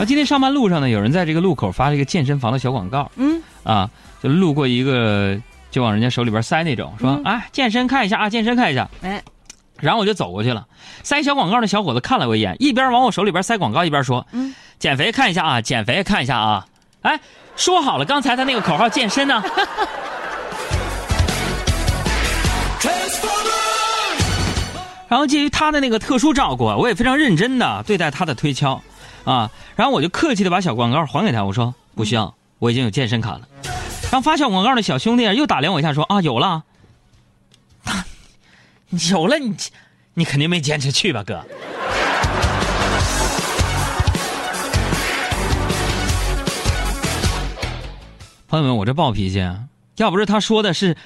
啊，今天上班路上呢，有人在这个路口发了一个健身房的小广告，嗯，啊，就路过一个，就往人家手里边塞那种，说嗯哎，健身看一下啊，健身看一下。哎，然后我就走过去了，塞小广告的小伙子看了我一眼，一边往我手里边塞广告，一边说：“嗯，减肥看一下啊，减肥看一下啊。”哎，说好了，刚才他那个口号健身呢。然后基于他的那个特殊照顾啊，我也非常认真的对待他的推敲，啊，然后我就客气的把小广告还给他，我说不需要，我已经有健身卡了。然后发小广告的小兄弟又打量我一下，说啊有了，有了你，你肯定没坚持去吧，哥。朋友们，我这暴脾气啊，要不是他说的是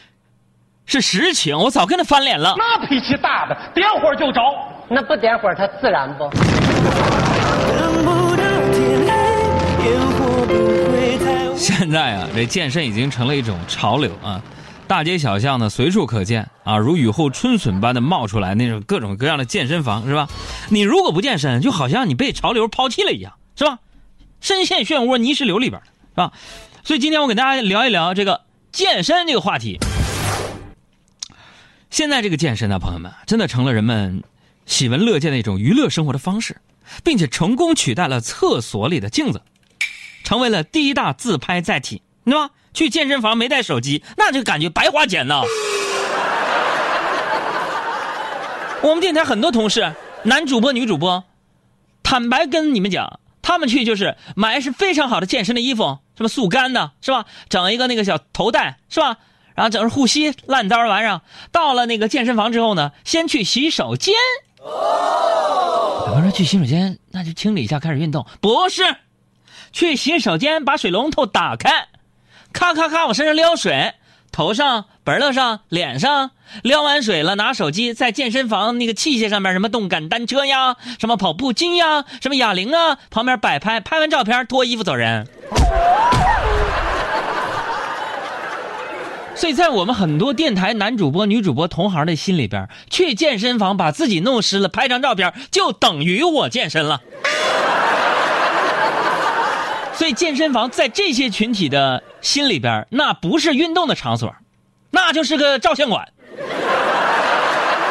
是实情，我早跟他翻脸了。那脾气大的，点火就着。那不点火，它自燃不？等不到天黑，烟火不会太。现在啊，这健身已经成了一种潮流啊，大街小巷呢随处可见啊，如雨后春笋般的冒出来那种各种各样的健身房，是吧？你如果不健身，就好像你被潮流抛弃了一样，是吧？深陷漩涡泥石流里边，是吧？所以今天我给大家聊一聊这个健身这个话题。现在这个健身呢，朋友们，真的成了人们喜闻乐见的一种娱乐生活的方式，并且成功取代了厕所里的镜子。成为了第一大自拍载体，对吧？去健身房没带手机，那就感觉白花钱呢。我们电台很多同事，男主播、女主播，坦白跟你们讲，他们去就是买是非常好的健身的衣服，什么速干的，是吧？整一个那个小头带，是吧？然后整上护膝烂糟玩意儿，到了那个健身房之后呢，先去洗手间。有人说去洗手间，那就清理一下，开始运动，不是？去洗手间，把水龙头打开，咔咔咔往身上撩水，头上、脖子上、脸上，撩完水了，拿手机在健身房那个器械上面，什么动感单车呀，什么跑步机呀，什么哑铃啊，旁边摆拍，拍完照片脱衣服走人。所以在我们很多电台男主播、女主播同行的心里边，去健身房把自己弄湿了，拍张照片就等于我健身了。所以健身房在这些群体的心里边，那不是运动的场所，那就是个照相馆。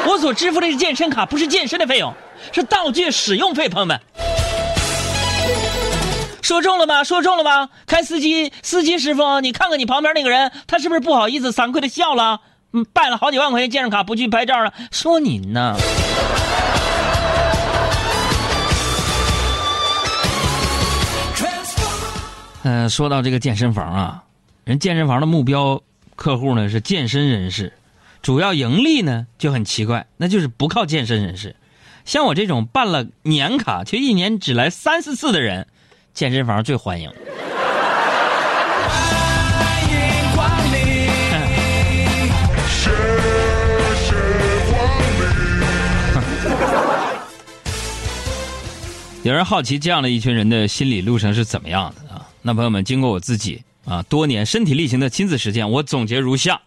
我所支付的健身卡不是健身的费用，是道具使用费，朋友们。说中了吧？说中了吧？开司机，司机师傅，你看看你旁边那个人，他是不是不好意思、惭愧的笑了？嗯，办了好几万块钱健身卡不去拍照了，说你呢。嗯、说到这个健身房啊，人健身房的目标客户呢是健身人士，主要盈利呢就很奇怪，那就是不靠健身人士。像我这种办了年卡却一年只来三四次的人，健身房最欢迎。有人好奇这样的一群人的心理路程是怎么样的啊？那朋友们，经过我自己啊多年身体力行的亲自实践，我总结如下：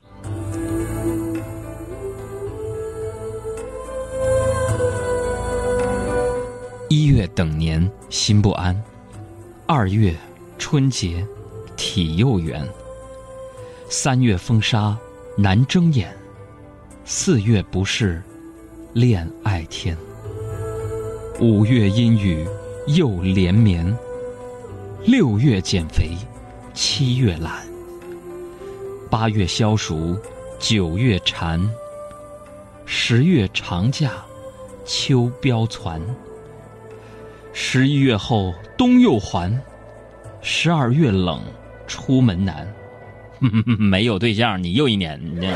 一月等年心不安，二月春节体又圆，三月风沙难睁眼，四月不是恋爱天。五月阴雨又连绵，六月减肥，七月懒，八月消暑，九月馋，十月长假，秋膘攒，十一月后冬又还，十二月冷，出门难。没有对象，你又一年。你这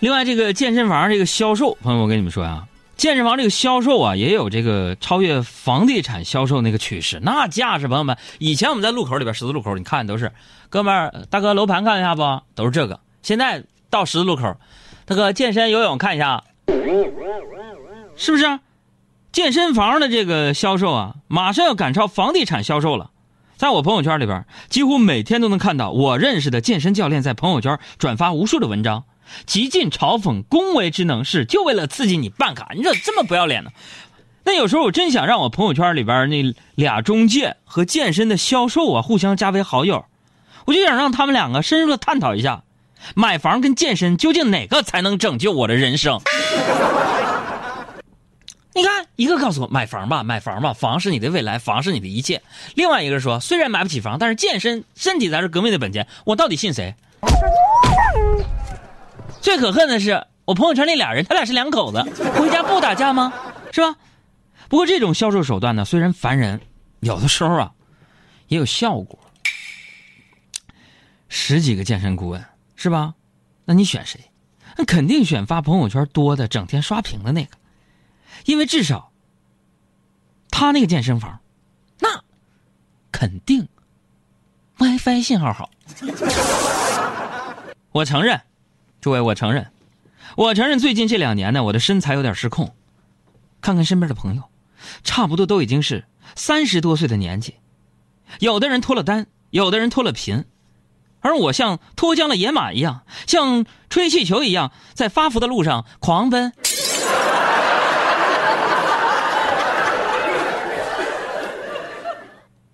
另外，这个健身房这个销售，朋友，我跟你们说啊，健身房这个销售啊，也有这个超越房地产销售那个趋势。那架势，朋友们，以前我们在路口里边，十字路口，你看都是，哥们儿，大哥，楼盘看一下不？都是这个。现在到十字路口，大哥，健身游泳看一下，是不是？健身房的这个销售啊，马上要赶超房地产销售了。在我朋友圈里边，几乎每天都能看到我认识的健身教练在朋友圈转发无数的文章，极尽嘲讽、恭维之能事，就为了刺激你办卡。你怎么这么不要脸呢？那有时候我真想让我朋友圈里边那俩中介和健身的销售啊互相加为好友，我就想让他们两个深入的探讨一下，买房跟健身究竟哪个才能拯救我的人生？你看，一个告诉我买房吧，买房吧，房是你的未来，房是你的一切。另外一个说，虽然买不起房，但是健身身体才是革命的本钱。我到底信谁？最可恨的是，我朋友圈那俩人，他俩是两口子，回家不打架吗？是吧？不过这种销售手段呢，虽然烦人，有的时候啊，也有效果。十几个健身顾问是吧？那你选谁？那肯定选发朋友圈多的、整天刷屏的那个。因为至少，他那个健身房，那肯定 WiFi 信号好。我承认，诸位，我承认，我承认最近这两年呢，我的身材有点失控。看看身边的朋友，差不多都已经是三十多岁的年纪，有的人脱了单，有的人脱了贫，而我像脱缰的野马一样，像吹气球一样，在发福的路上狂奔。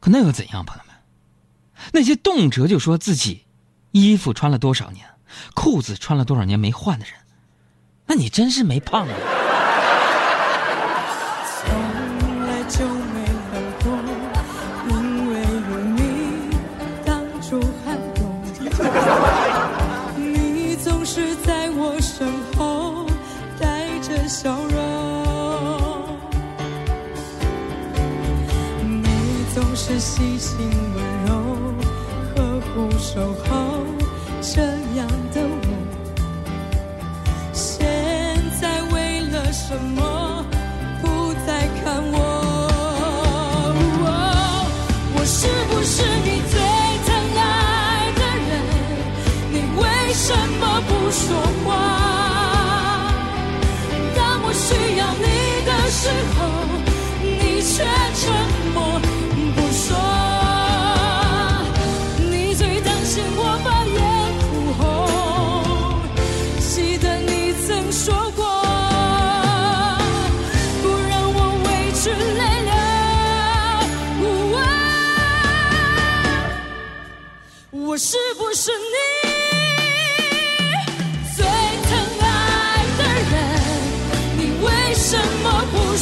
可那又怎样，朋友们？那些动辄就说自己衣服穿了多少年，裤子穿了多少年没换的人，那你真是没胖啊！不说话？当我需要你的时候，你却沉默不说。你最担心我把眼哭红，记得你曾说过，不让我委屈泪流。我是不是你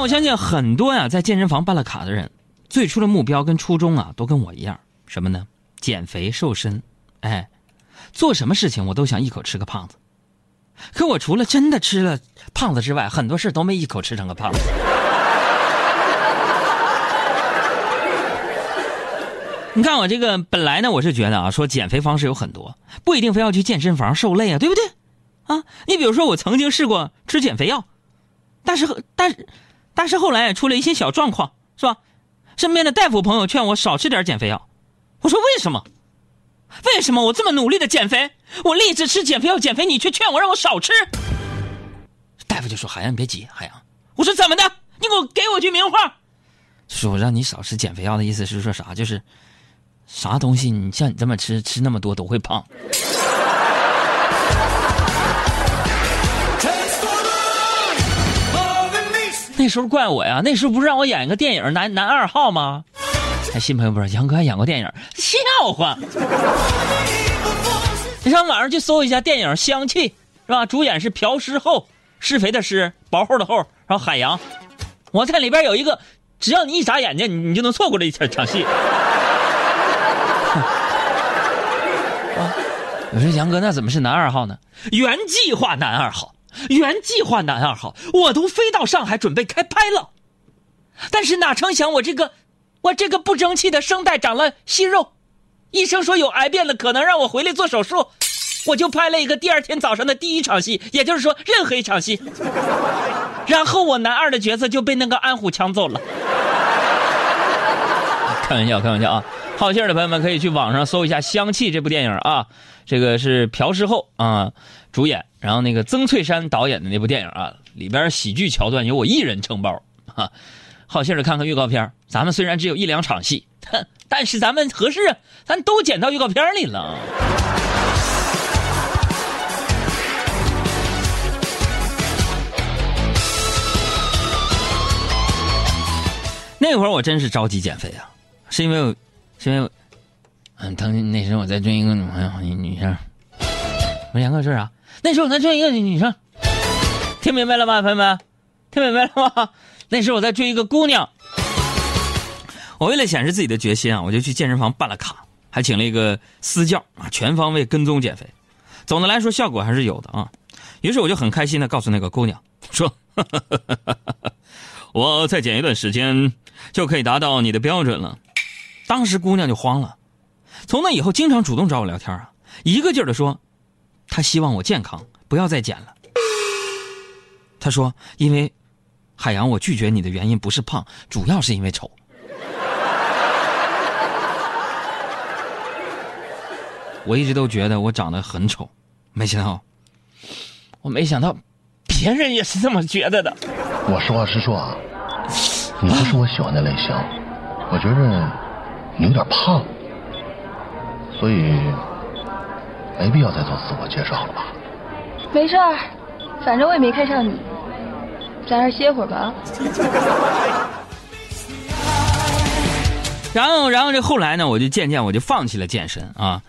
我相信很多呀，在健身房办了卡的人，最初的目标跟初衷啊，都跟我一样，什么呢？减肥瘦身。哎，做什么事情我都想一口吃个胖子。可我除了真的吃了胖子之外，很多事都没一口吃成个胖子。你看我这个本来呢，我是觉得啊，说减肥方式有很多，不一定非要去健身房受累啊，对不对？啊，你比如说我曾经试过吃减肥药，但是但是但是后来出了一些小状况，是吧？身边的大夫朋友劝我少吃点减肥药，我说为什么？为什么我这么努力的减肥，我立志吃减肥药减肥，你却劝我让我少吃？大夫就说：“海洋，你别急，海洋。”我说：“怎么的？你给我给我句名话。”说我让你少吃减肥药的意思是说啥？就是啥东西你像你这么吃吃那么多都会胖。那时候怪我呀，那时候不是让我演一个电影男男二号吗？哎，新朋友不知道，杨哥还演过电影，笑话。你上网上去搜一下电影《香气》，是吧？主演是朴诗厚，施肥的施，薄厚的厚，然后海洋。我在里边有一个，只要你一眨眼睛，你你就能错过这一场场戏。啊，我说杨哥，那怎么是男二号呢？原计划男二号，原计划男二号，我都飞到上海准备开拍了，但是哪成想我这个，我这个不争气的声带长了息肉，医生说有癌变了，可能让我回来做手术，我就拍了一个第二天早上的第一场戏，也就是说任何一场戏，然后我男二的角色就被那个安虎抢走了。开玩笑，开玩笑啊！好信儿的朋友们可以去网上搜一下《香气》这部电影啊，这个是朴世厚啊主演，然后那个曾翠山导演的那部电影啊，里边喜剧桥段由我一人承包啊。好信儿的看看预告片，咱们虽然只有一两场戏，但是咱们合适啊，咱都剪到预告片里了。那会儿我真是着急减肥啊，是因为，是因为，嗯，当年那时候我在追一个女朋友，女女生。我两个说啥？那时候我在追一个女女生，听明白了吗，朋友们？听明白了吗？那时候我在追一个姑娘。我为了显示自己的决心啊，我就去健身房办了卡，还请了一个私教啊，全方位跟踪减肥。总的来说，效果还是有的啊。于是我就很开心的告诉那个姑娘说：“我再减一段时间。”就可以达到你的标准了。当时姑娘就慌了，从那以后经常主动找我聊天啊，一个劲儿的说，她希望我健康，不要再减了。她说，因为海洋，我拒绝你的原因不是胖，主要是因为丑。我一直都觉得我长得很丑，没想到，我没想到，别人也是这么觉得的。我实话实说啊。你不是我喜欢的类型，我觉着有点胖，所以没必要再做自我介绍了吧？没事儿，反正我也没看上你，在这歇会儿吧。然后，然后这后来呢，我就渐渐我就放弃了健身啊，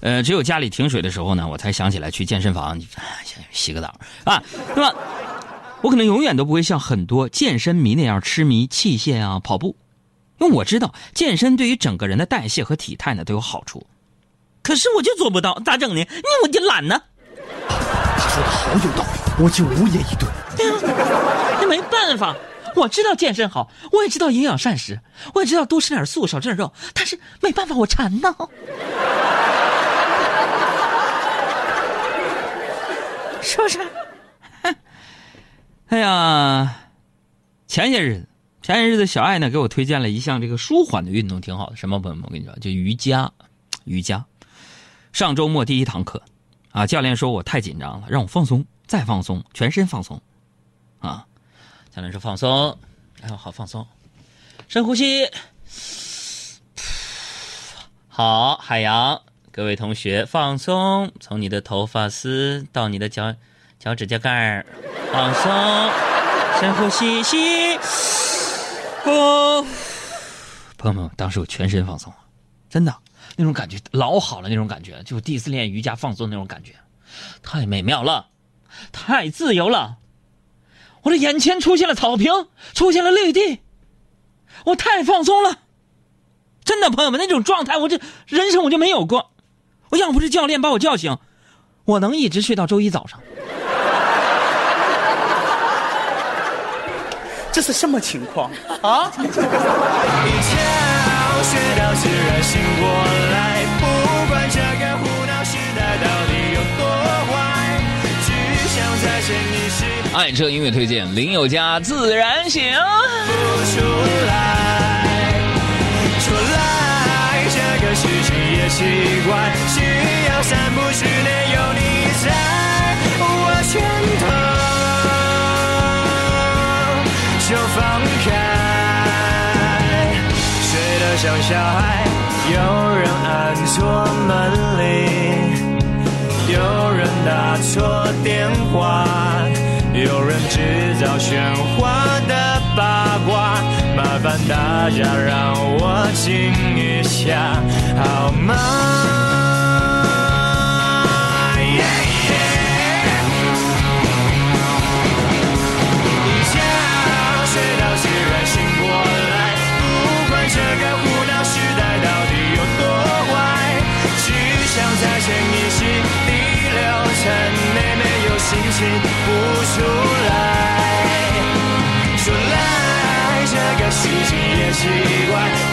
呃，只有家里停水的时候呢，我才想起来去健身房洗个澡啊，那么？我可能永远都不会像很多健身迷那样痴迷器械啊、跑步，因为我知道健身对于整个人的代谢和体态呢都有好处。可是我就做不到，咋整呢？你我就懒呢。他说的好有道理，我就无言以对。对啊，那没办法，我知道健身好，我也知道营养膳食，我也知道多吃点素，少吃点肉，但是没办法，我馋呢。是不是？哎呀，前些日子，前些日子，小爱呢给我推荐了一项这个舒缓的运动，挺好的。什么朋友们？我跟你说，就瑜伽，瑜伽。上周末第一堂课，啊，教练说我太紧张了，让我放松，再放松，全身放松。啊，教练说放松，哎，好放松，深呼吸。好，海洋，各位同学放松，从你的头发丝到你的脚脚趾甲盖。放松，深呼吸，吸，呼。朋友们，当时我全身放松真的，那种感觉老好了，那种感觉，就第一次练瑜伽放松那种感觉，太美妙了，太自由了。我的眼前出现了草坪，出现了绿地，我太放松了，真的，朋友们，那种状态，我这人生我就没有过。我要不是教练把我叫醒，我能一直睡到周一早上。这是什么情况啊？一教学到自然醒过来，不管这个胡闹时代到底有多坏，只想再见你时。爱车音乐推荐，林宥嘉《自然醒》。出来，出来，这个事情也习惯。是小孩。有人按错门铃，有人打错电话，有人制造喧哗的八卦。麻烦大家让我静一下，好吗？心情不出来，说来这个事情也奇怪。